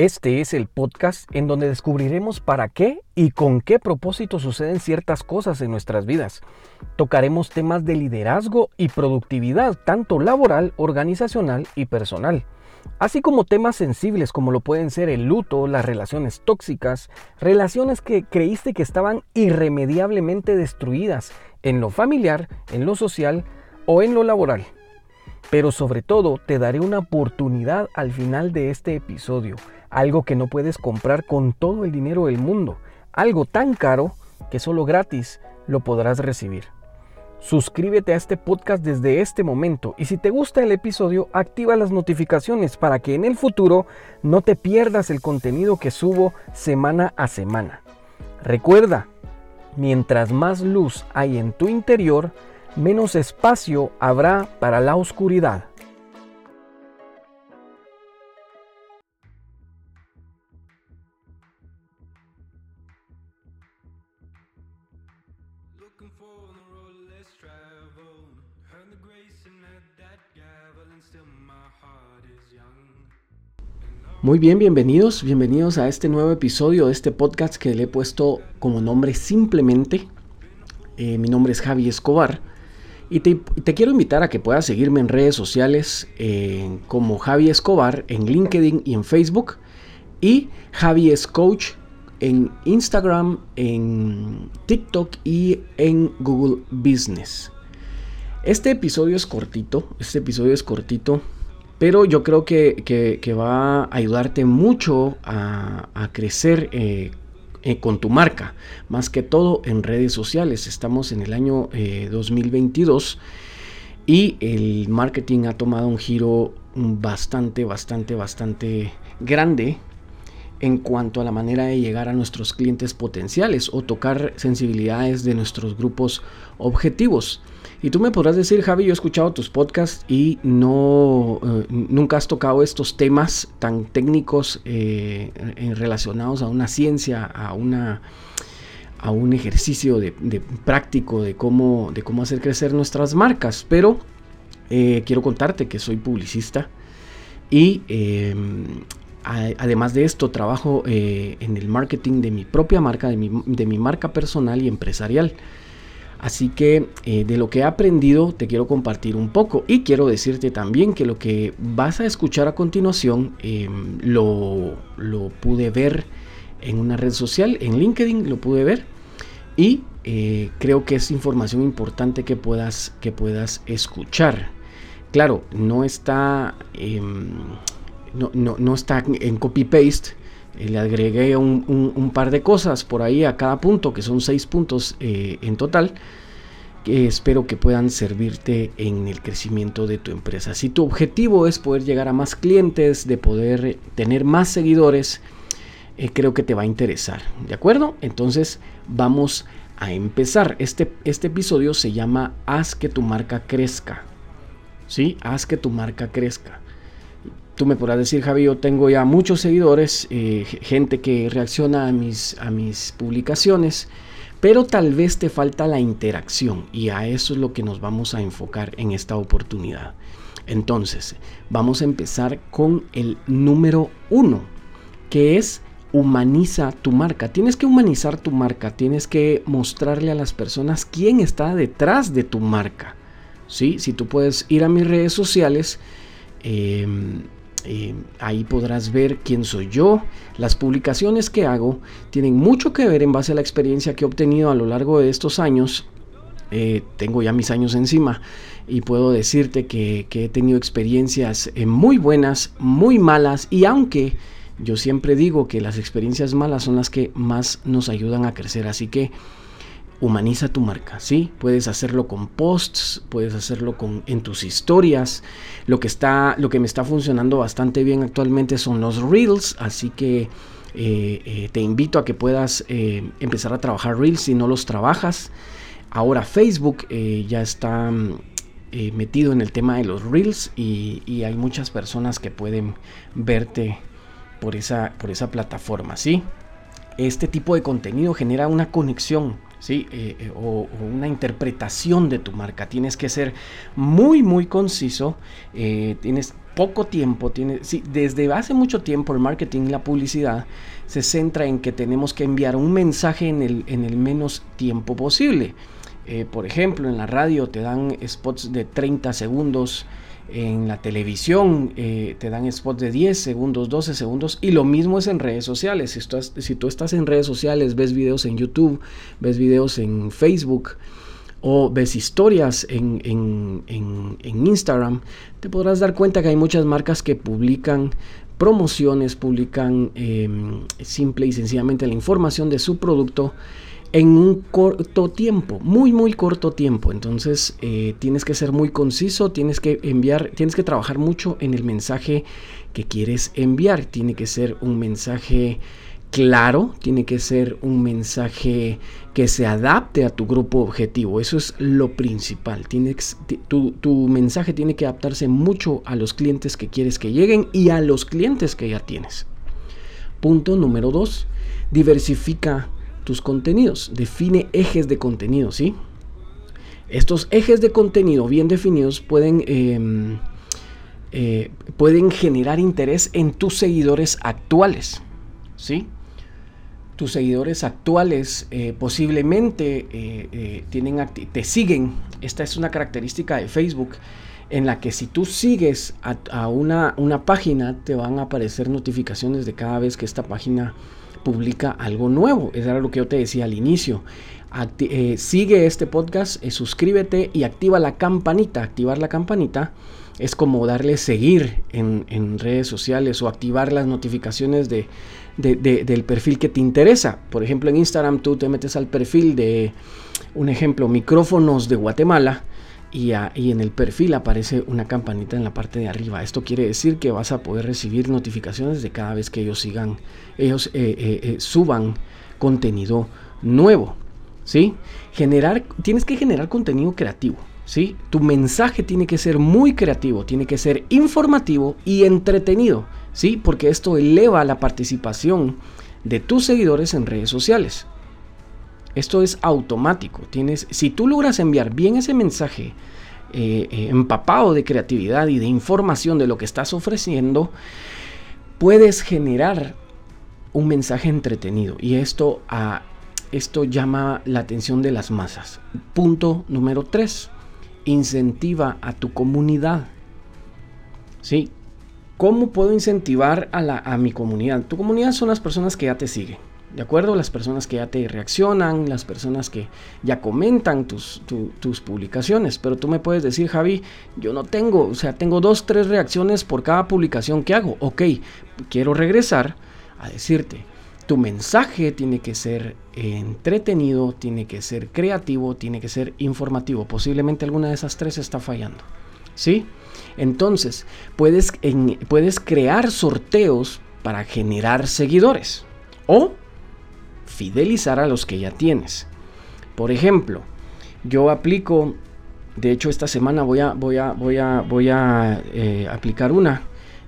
Este es el podcast en donde descubriremos para qué y con qué propósito suceden ciertas cosas en nuestras vidas. Tocaremos temas de liderazgo y productividad, tanto laboral, organizacional y personal, así como temas sensibles como lo pueden ser el luto, las relaciones tóxicas, relaciones que creíste que estaban irremediablemente destruidas en lo familiar, en lo social o en lo laboral. Pero sobre todo te daré una oportunidad al final de este episodio algo que no puedes comprar con todo el dinero del mundo, algo tan caro que solo gratis lo podrás recibir. Suscríbete a este podcast desde este momento y si te gusta el episodio, activa las notificaciones para que en el futuro no te pierdas el contenido que subo semana a semana. Recuerda, mientras más luz hay en tu interior, menos espacio habrá para la oscuridad. Muy bien, bienvenidos, bienvenidos a este nuevo episodio de este podcast que le he puesto como nombre simplemente. Eh, mi nombre es Javi Escobar y te, quiero invitar a que puedas seguirme en redes sociales eh, como Javi Escobar en LinkedIn y en Facebook y Javi es Coach en Instagram, en TikTok y en Google Business. Este episodio es cortito, este episodio es cortito pero yo creo que, va a ayudarte mucho a, crecer eh, eh, con tu marca, más que todo en redes sociales. Estamos en el año 2022 eh, y el marketing ha tomado un giro bastante, bastante, bastante grande en cuanto a la manera de llegar a nuestros clientes potenciales o tocar sensibilidades de nuestros grupos objetivos. Y tú me podrás decir, Javi, yo he escuchado tus podcasts y no eh, nunca has tocado estos temas tan técnicos eh, relacionados a una ciencia, a una a un ejercicio de, práctico de cómo, de cómo hacer crecer nuestras marcas. Pero eh, quiero contarte que soy publicista y em, además de esto trabajo en el marketing de mi propia marca, de mi, de mi marca personal y empresarial. Así que eh, de lo que he aprendido te quiero compartir un poco y quiero decirte también que lo que vas a escuchar a continuación em, lo, pude ver en una red social, en LinkedIn lo pude ver y eh, creo que es información importante que puedas, que puedas escuchar. Claro, no está, em, no, está en copy-paste, eh, le agregué un, par de cosas por ahí a cada punto, que son seis puntos eh, en total, que espero que puedan servirte en el crecimiento de tu empresa. Si tu objetivo es poder llegar a más clientes, de poder tener más seguidores, eh, creo que te va a interesar. ¿De acuerdo? Entonces vamos a empezar. Este, este episodio se llama Haz que tu marca crezca. ¿Sí? Haz que tu marca crezca. Tú me podrás decir, Javi, yo tengo ya muchos seguidores, eh, gente que reacciona a mis, a mis publicaciones, pero tal vez te falta la interacción y a eso es lo que nos vamos a enfocar en esta oportunidad. Entonces, vamos a empezar con el número uno, que es humaniza tu marca. Tienes que humanizar tu marca, tienes que mostrarle a las personas quién está detrás de tu marca. ¿Sí? Si tú puedes ir a mis redes sociales, eh, eh, ahí podrás ver quién soy yo. Las publicaciones que hago tienen mucho que ver en base a la experiencia que he obtenido a lo largo de estos años. Eh, tengo ya mis años encima y puedo decirte que, he tenido experiencias eh, muy buenas, muy malas y aunque yo siempre digo que las experiencias malas son las que más nos ayudan a crecer. Así que humaniza tu marca, ¿sí? Puedes hacerlo con posts, puedes hacerlo con, en tus historias. Lo que, está, lo que me está funcionando bastante bien actualmente son los reels, así que eh, eh, te invito a que puedas eh, empezar a trabajar reels si no los trabajas. Ahora Facebook ya está metido en el tema de los reels y, y, hay muchas personas que pueden verte por esa, por esa plataforma, ¿sí? Este tipo de contenido genera una conexión ¿sí? Eh, eh, o, una interpretación de tu marca. Tienes que ser muy, muy conciso. Eh, tienes, poco tiempo, tiene, sí, desde hace mucho tiempo el marketing y la publicidad se centra en que tenemos que enviar un mensaje en el, en el menos tiempo posible. Por ejemplo, en la radio te dan spots de 30 segundos, en la televisión eh, te dan spots de 10 segundos, 12 segundos y lo mismo es en redes sociales. Si, tú estás en redes sociales, ves videos en YouTube, ves videos en Facebook o ves historias en, Instagram, te podrás dar cuenta que hay muchas marcas que publican promociones, publican em, simple y sencillamente la información de su producto en un corto tiempo, muy muy corto tiempo. Entonces eh, tienes que ser muy conciso, tienes que enviar, tienes que trabajar mucho en el mensaje que quieres enviar. Tiene que ser un mensaje claro, tiene que ser un mensaje que se adapte a tu grupo objetivo. Eso es lo principal. Tienes, tu, tu mensaje tiene que adaptarse mucho a los clientes que quieres que lleguen y a los clientes que ya tienes. Punto número dos, diversifica tus contenidos. Define ejes de contenido, ¿sí? Estos ejes de contenido bien definidos pueden, em, eh, pueden generar interés en tus seguidores actuales, ¿sí? Tus seguidores actuales eh, posiblemente eh, tienen te siguen. Esta es una característica de Facebook en la que si tú sigues a, una, una página te van a aparecer notificaciones de cada vez que esta página publica algo nuevo. Eso era lo que yo te decía al inicio. Eh, sigue este podcast, eh, suscríbete y activa la campanita. Activar la campanita es como darle seguir en, redes sociales o activar las notificaciones de, del perfil que te interesa. Por ejemplo, en Instagram tú te metes al perfil de, un ejemplo, micrófonos de Guatemala y, en el perfil aparece una campanita en la parte de arriba. Esto quiere decir que vas a poder recibir notificaciones de cada vez que ellos sigan, ellos eh, eh, eh, suban contenido nuevo. ¿sí? Generar, tienes que generar contenido creativo. ¿sí? Tu mensaje tiene que ser muy creativo, tiene que ser informativo y entretenido. ¿sí? Porque esto eleva la participación de tus seguidores en redes sociales. Esto es automático. Tienes, si tú logras enviar bien ese mensaje eh, eh, empapado de creatividad y de información de lo que estás ofreciendo, puedes generar un mensaje entretenido. Y esto, ah, esto llama la atención de las masas. Punto número 3. Incentiva a tu comunidad. ¿Sí? ¿Cómo puedo incentivar a, la, a mi comunidad? Tu comunidad son las personas que ya te siguen ¿De acuerdo? Las personas que ya te reaccionan, las personas que ya comentan tus, tus publicaciones. Pero tú me puedes decir, Javi, yo no tengo, o sea, tengo dos, tres reacciones por cada publicación que hago. Ok, quiero regresar a decirte, tu mensaje tiene que ser entretenido, tiene que ser creativo, tiene que ser informativo. Posiblemente alguna de esas tres está fallando. ¿Sí? Entonces, puedes, puedes crear sorteos para generar seguidores. O fidelizar a los que ya tienes. Por ejemplo, yo aplico, de hecho esta semana voy a, voy a, voy a, voy a eh, aplicar una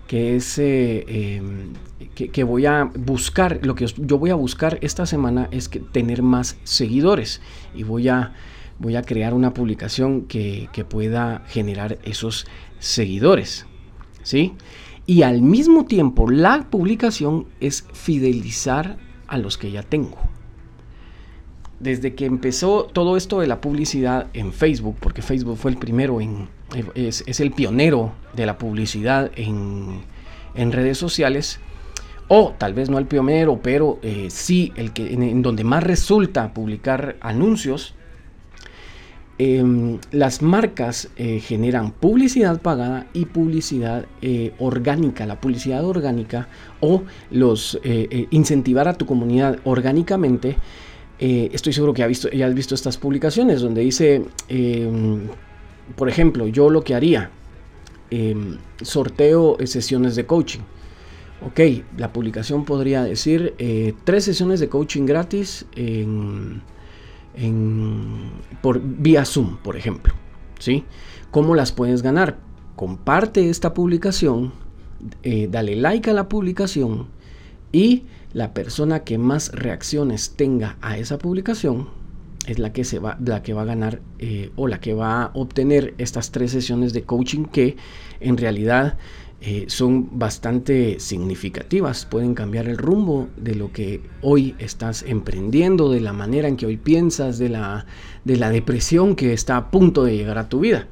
que es eh, em, que, voy a buscar, lo que yo voy a buscar esta semana es que tener más seguidores y voy a, voy a crear una publicación que, que pueda generar esos seguidores. ¿Sí? Y al mismo tiempo la publicación es fidelizar a los que ya tengo. Desde que empezó todo esto de la publicidad en Facebook, porque Facebook fue el primero en, es, el pionero de la publicidad en, redes sociales, o tal vez no el pionero, pero eh, sí el que en, donde más resulta publicar anuncios, Em, las marcas eh, generan publicidad pagada y publicidad eh, orgánica. La publicidad orgánica o los eh, incentivar a tu comunidad orgánicamente. estoy seguro que visto, ya has visto estas publicaciones donde dice, em, por ejemplo, yo lo que haría, em, sorteo sesiones de coaching. Ok, la publicación podría decir tres sesiones de coaching gratis en por, vía Zoom, por ejemplo. ¿sí? ¿Cómo las puedes ganar? Comparte esta publicación, eh, dale like a la publicación y la persona que más reacciones tenga a esa publicación es la que, se va, la que va a ganar eh, o la que va a obtener estas tres sesiones de coaching que en realidad eh, son bastante significativas, pueden cambiar el rumbo de lo que hoy estás emprendiendo, de la manera en que hoy piensas, de la, de la depresión que está a punto de llegar a tu vida.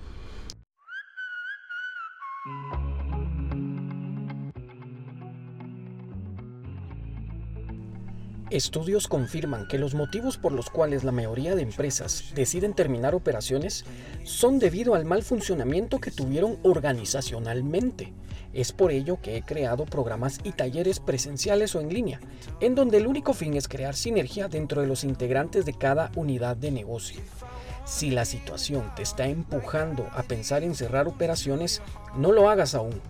Estudios confirman que los motivos por los cuales la mayoría de empresas deciden terminar operaciones son debido al mal funcionamiento que tuvieron organizacionalmente. Es por ello que he creado programas y talleres presenciales o en línea, en donde el único fin es crear sinergia dentro de los integrantes de cada unidad de negocio. Si la situación te está empujando a pensar en cerrar operaciones, no lo hagas aún.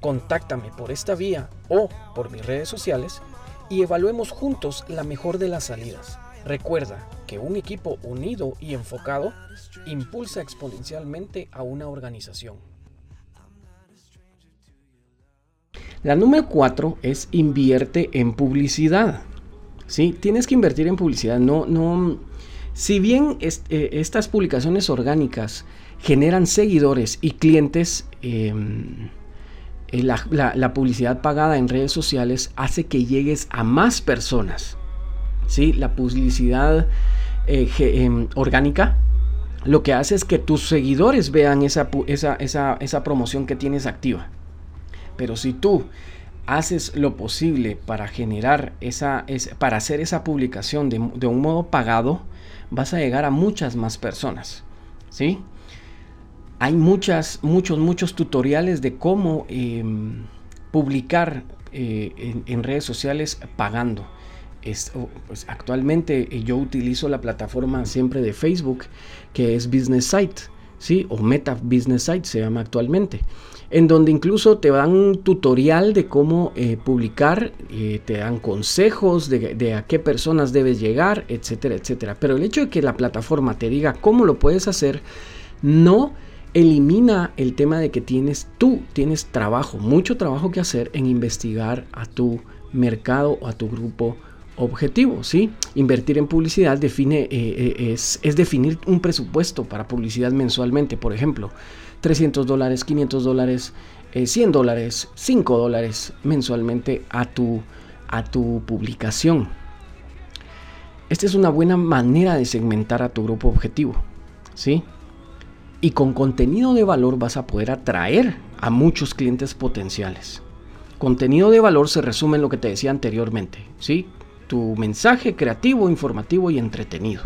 Contáctame por esta vía o por mis redes sociales y evaluemos juntos la mejor de las salidas. Recuerda que un equipo unido y enfocado impulsa exponencialmente a una organización. La número cuatro es invierte en publicidad. ¿Sí? Tienes que invertir en publicidad. No, no. Si bien eh, estas publicaciones orgánicas generan seguidores y clientes, em, eh, la, publicidad pagada en redes sociales hace que llegues a más personas. ¿sí? La publicidad eh, em, orgánica lo que hace es que tus seguidores vean esa, esa, promoción que tienes activa. Pero si tú haces lo posible para generar esa, para hacer esa publicación de, de, un modo pagado, vas a llegar a muchas más personas. ¿Sí? Hay muchas, muchos, muchos tutoriales de cómo em, publicar eh, en, redes sociales pagando. Pues, actualmente eh, yo utilizo la plataforma siempre de Facebook que es Business Site, ¿sí? o Meta Business Site se llama actualmente, en donde incluso te dan un tutorial de cómo eh, publicar, te dan consejos de, de, a qué personas debes llegar, etcétera, etcétera. Pero el hecho de que la plataforma te diga cómo lo puedes hacer, no elimina el tema de que tienes tú, tienes trabajo, mucho trabajo que hacer en investigar a tu mercado o a tu grupo objetivo, ¿sí? Invertir en publicidad define, eh, eh, es, es, definir un presupuesto para publicidad mensualmente, por ejemplo, 300 dólares, 500 dólares, 100 eh, dólares, 5 dólares mensualmente a tu, a tu publicación. Esta es una buena manera de segmentar a tu grupo objetivo, ¿sí? Y con contenido de valor vas a poder atraer a muchos clientes potenciales. Contenido de valor se resume en lo que te decía anteriormente, ¿sí? Tu mensaje creativo, informativo y entretenido.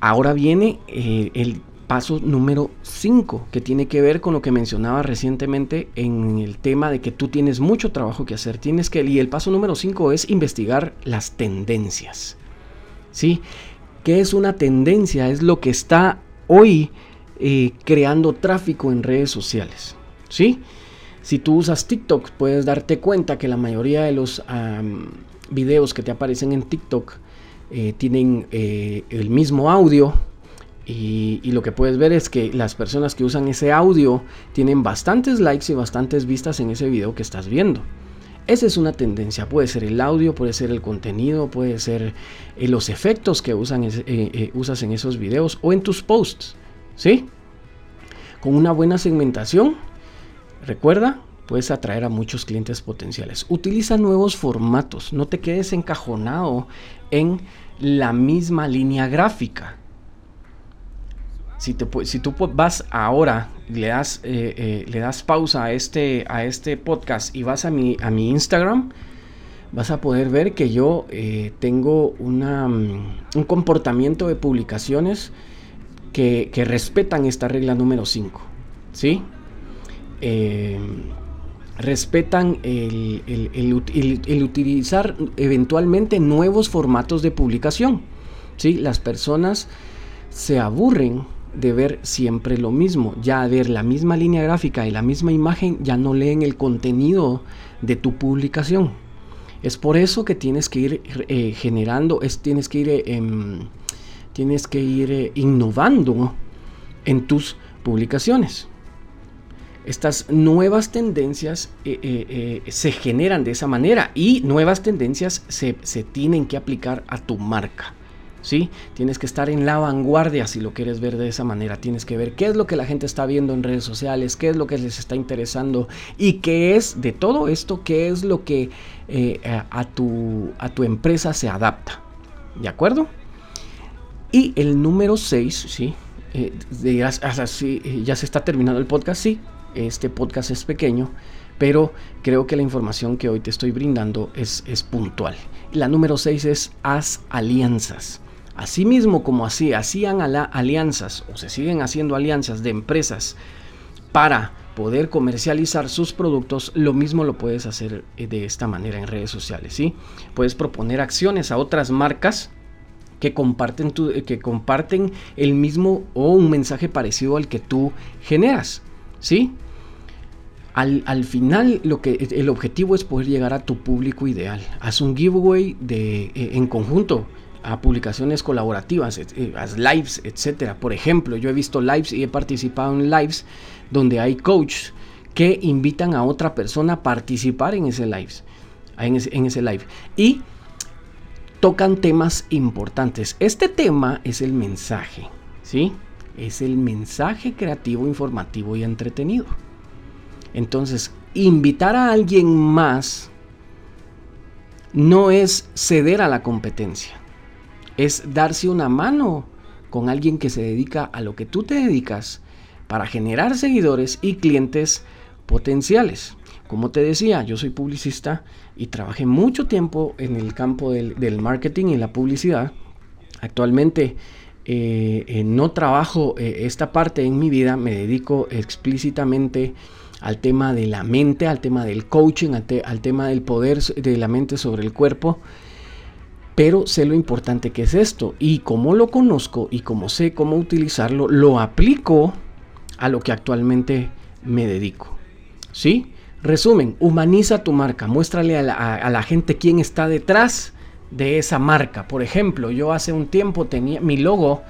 Ahora viene eh, el paso número 5, que tiene que ver con lo que mencionaba recientemente en el tema de que tú tienes mucho trabajo que hacer. Tienes que, y el paso número 5 es investigar las tendencias. ¿Sí? ¿Qué es una tendencia? Es lo que está hoy eh, creando tráfico en redes sociales. ¿Sí? Si tú usas TikTok, puedes darte cuenta que la mayoría de los videos que te aparecen en TikTok eh, tienen eh, el mismo audio. Y, y, lo que puedes ver es que las personas que usan ese audio tienen bastantes likes y bastantes vistas en ese video que estás viendo. Esa es una tendencia. Puede ser el audio, puede ser el contenido, puede ser eh, los efectos que eh, eh, usas en esos videos o en tus posts. ¿Sí? Con una buena segmentación, recuerda, puedes atraer a muchos clientes potenciales. Utiliza nuevos formatos. No te quedes encajonado en la misma línea gráfica. Si, si tú vas ahora, le das, eh, eh, le das pausa a este, a este podcast y vas a mi, a mi Instagram, vas a poder ver que yo eh, tengo una, mm, un comportamiento de publicaciones que, respetan esta regla número 5. ¿Sí? respetan el, el, utilizar eventualmente nuevos formatos de publicación. ¿Sí? Las personas se aburren de ver siempre lo mismo. Ya ver la misma línea gráfica y la misma imagen, ya no leen el contenido de tu publicación. Es por eso que tienes que ir eh, generando, es, tienes que ir, eh, em, tienes que ir eh, innovando en tus publicaciones. Estas nuevas tendencias se generan de esa manera y nuevas tendencias se tienen que aplicar a tu marca. ¿Sí? Tienes que estar en la vanguardia si lo quieres ver de esa manera. Tienes que ver qué es lo que la gente está viendo en redes sociales, qué es lo que les está interesando y qué es de todo esto, qué es lo que eh, a, tu, a tu empresa se adapta. ¿De acuerdo? Y el número 6, ¿sí? Eh, eh, ya se está terminando el podcast, sí. Este podcast es pequeño, pero creo que la información que hoy te estoy brindando es, es puntual. La número 6 es haz alianzas. Asimismo, como así hacían alianzas o se siguen haciendo alianzas de empresas para poder comercializar sus productos, lo mismo lo puedes hacer eh, de esta manera en redes sociales, ¿sí? Puedes proponer acciones a otras marcas que comparten, eh, que comparten el mismo o un mensaje parecido al que tú generas, ¿sí? Al, final lo que el objetivo es poder llegar a tu público ideal. Haz un giveaway de, eh, en conjunto a publicaciones colaborativas, eh, lives, etcétera. Por ejemplo, yo he visto lives y he participado en lives donde hay coaches que invitan a otra persona a participar en ese live, en ese, live y tocan temas importantes. Este tema es el mensaje, ¿sí? Es el mensaje creativo, informativo y entretenido. Entonces, invitar a alguien más no es ceder a la competencia es darse una mano con alguien que se dedica a lo que tú te dedicas para generar seguidores y clientes potenciales. Como te decía, yo soy publicista y trabajé mucho tiempo en el campo del, marketing y la publicidad. Actualmente eh, eh, no trabajo eh, esta parte en mi vida, me dedico explícitamente al tema de la mente, al tema del coaching, al tema del poder de la mente sobre el cuerpo pero sé lo importante que es esto y como lo conozco y como sé cómo utilizarlo, lo aplico a lo que actualmente me dedico. ¿Sí? Resumen, humaniza tu marca, muéstrale a la, gente quién está detrás de esa marca. Por ejemplo, yo hace un tiempo tenía mi logo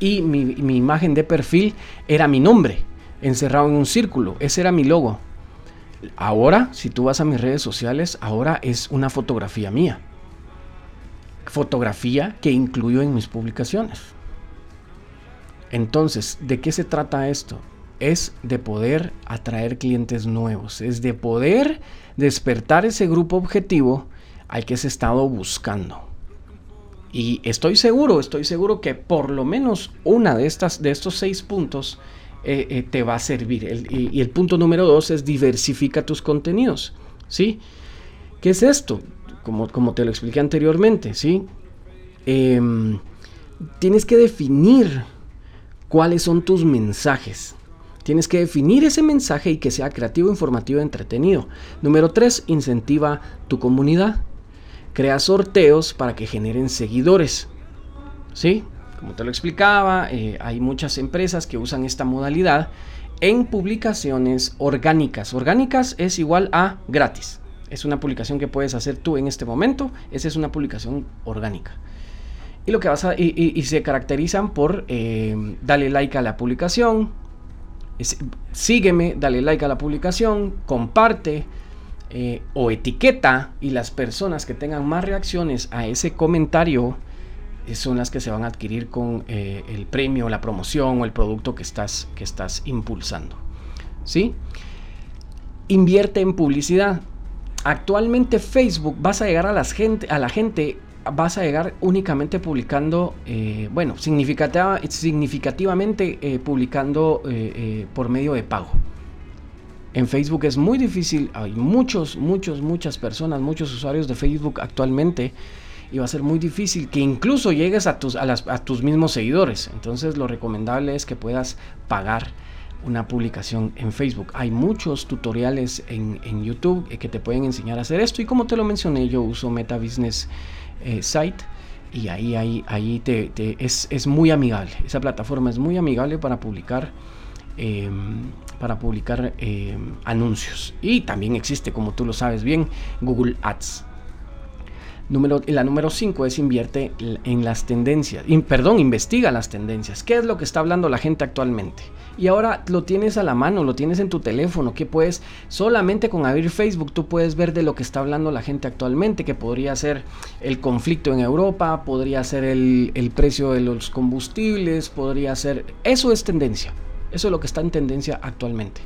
y mi, mi imagen de perfil era mi nombre, encerrado en un círculo. Ese era mi logo. Ahora, si tú vas a mis redes sociales, ahora es una fotografía mía fotografía que incluyo en mis publicaciones. Entonces, ¿de qué se trata esto? Es de poder atraer clientes nuevos, es de poder despertar ese grupo objetivo al que se estado buscando. Y estoy seguro, estoy seguro que por lo menos una de, estas, de estos seis puntos eh, eh, te va a servir. y, y, el punto número dos es diversifica tus contenidos. ¿Sí? ¿Qué es esto? Como, te lo expliqué anteriormente, ¿sí? Em, tienes que definir cuáles son tus mensajes. Tienes que definir ese mensaje y que sea creativo, informativo entretenido. Número 3, incentiva tu comunidad. Crea sorteos para que generen seguidores. ¿Sí? Como te lo explicaba, eh, hay muchas empresas que usan esta modalidad en publicaciones orgánicas. Orgánicas es igual a gratis es una publicación que puedes hacer tú en este momento. Esa es una publicación orgánica. Y lo que vas a, y, se caracterizan por eh, dale like a la publicación, sígueme, dale like a la publicación, comparte eh, o etiqueta y las personas que tengan más reacciones a ese comentario eh, son las que se van a adquirir con el premio, la promoción o el producto que estás, que estás impulsando. ¿Sí? Invierte en publicidad actualmente Facebook vas a llegar a, las gente, a la gente, vas a llegar únicamente publicando, eh, bueno, significativa, significativamente eh, publicando eh, por medio de pago. En Facebook es muy difícil, hay muchos, muchos, muchas personas, muchos usuarios de Facebook actualmente y va a ser muy difícil que incluso llegues a tus, a tus mismos seguidores. Entonces lo recomendable es que puedas pagar una publicación en Facebook. Hay muchos tutoriales en, YouTube eh, que te pueden enseñar a hacer esto y como te lo mencioné yo uso Meta Business eh, Site y ahí, ahí, ahí te, es, muy amigable. Esa plataforma es muy amigable para publicar, em, para publicar em, anuncios. Y también existe, como tú lo sabes bien, Google Ads. Número, la número 5 es invierte en las tendencias. perdón, investiga las tendencias. ¿Qué es lo que está hablando la gente actualmente? Y ahora lo tienes a la mano, lo tienes en tu teléfono, que puedes, solamente con abrir Facebook tú puedes ver de lo que está hablando la gente actualmente, que podría ser el conflicto en Europa, podría ser el, el precio de los combustibles, podría ser... Eso es tendencia, eso es lo que está en tendencia actualmente.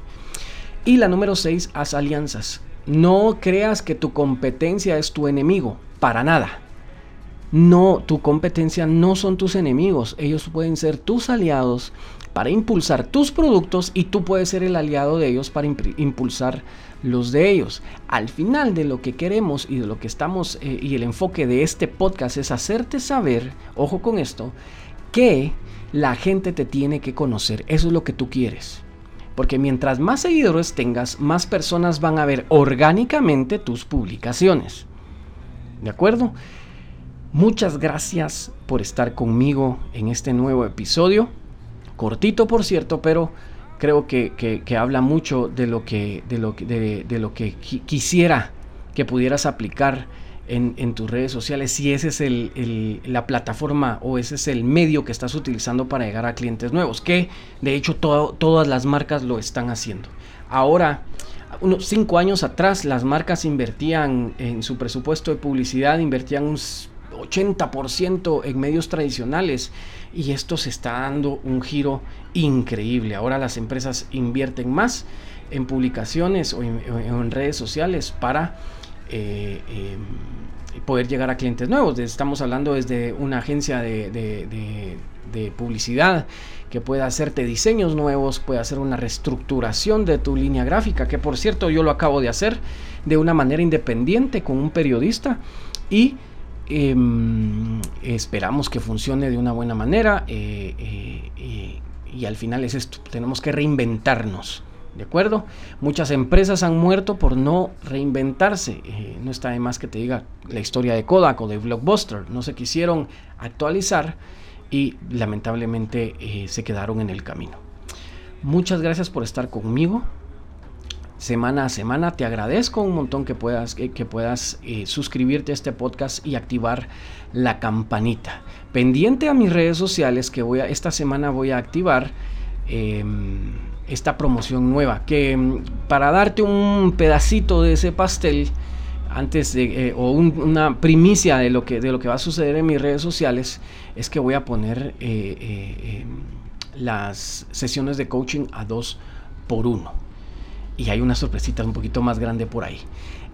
Y la número 6, haz alianzas. No creas que tu competencia es tu enemigo, para nada. No, tu competencia no son tus enemigos, ellos pueden ser tus aliados para impulsar tus productos y tú puedes ser el aliado de ellos para impulsar los de ellos. Al final de lo que queremos y de lo que estamos eh, y el enfoque de este podcast es hacerte saber, ojo con esto, que la gente te tiene que conocer. Eso es lo que tú quieres. Porque mientras más seguidores tengas, más personas van a ver orgánicamente tus publicaciones. ¿De acuerdo? Muchas gracias por estar conmigo en este nuevo episodio. Cortito, por cierto, pero creo que, habla mucho de lo que, de lo, de, de lo que quisiera que pudieras aplicar en, tus redes sociales si ese es el, la plataforma o ese es el medio que estás utilizando para llegar a clientes nuevos, que de hecho todas las marcas lo están haciendo. Ahora, unos cinco años atrás, las marcas invertían en su presupuesto de publicidad, invertían un 80% en medios tradicionales y esto se está dando un giro increíble. Ahora las empresas invierten más en publicaciones o en, redes sociales para eh, em, poder llegar a clientes nuevos. Estamos hablando desde una agencia de, publicidad que pueda hacerte diseños nuevos, puede hacer una reestructuración de tu línea gráfica, que por cierto yo lo acabo de hacer de una manera independiente con un periodista y em, esperamos que funcione de una buena manera eh, eh, y al final es esto, tenemos que reinventarnos. ¿De acuerdo? Muchas empresas han muerto por no reinventarse. Eh, no está de más que te diga la historia de Kodak o de Blockbuster. No se quisieron actualizar y lamentablemente se quedaron en el camino. Muchas gracias por estar conmigo. Semana a semana te agradezco un montón que puedas, que, puedas eh, suscribirte a este podcast y activar la campanita. Pendiente a mis redes sociales que voy a, esta semana voy a activar. Em, esta promoción nueva. Que mm, para darte un pedacito de ese pastel, antes de, eh, o una primicia de lo, que, de lo que va a suceder en mis redes sociales, es que voy a poner eh, eh, las sesiones de coaching a dos por uno. Y hay una sorpresita un poquito más grande por ahí.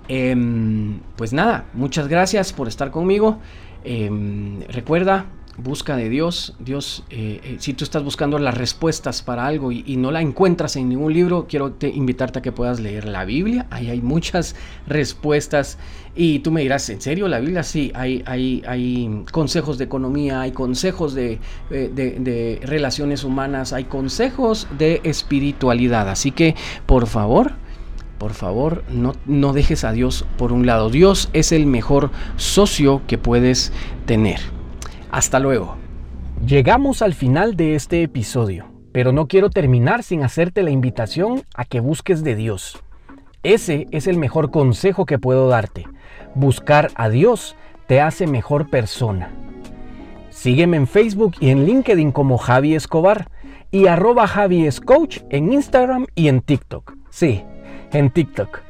Em, pues nada, muchas gracias por estar conmigo. Em, recuerda, busca de Dios. Dios, eh, eh, si tú estás buscando las respuestas para algo y, no la encuentras en ningún libro, quiero invitarte a que puedas leer la Biblia. Ahí hay muchas respuestas. Y tú me dirás, ¿en serio la Biblia? Sí, hay, hay, hay consejos de economía, hay consejos de, eh, de relaciones humanas, hay consejos de espiritualidad. Así que, por favor, por favor, no, no, dejes a Dios por un lado. Dios es el mejor socio que puedes tener. Hasta luego. Llegamos al final de este episodio, pero no quiero terminar sin hacerte la invitación a que busques de Dios. Ese es el mejor consejo que puedo darte. Buscar a Dios te hace mejor persona. Sígueme en Facebook y en LinkedIn como Javi Escobar y arroba Javi en Instagram y en TikTok. Sí, en TikTok.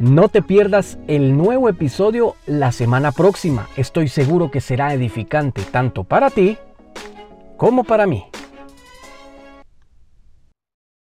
No te pierdas el nuevo episodio la semana próxima. Estoy seguro que será edificante tanto para ti como para mí.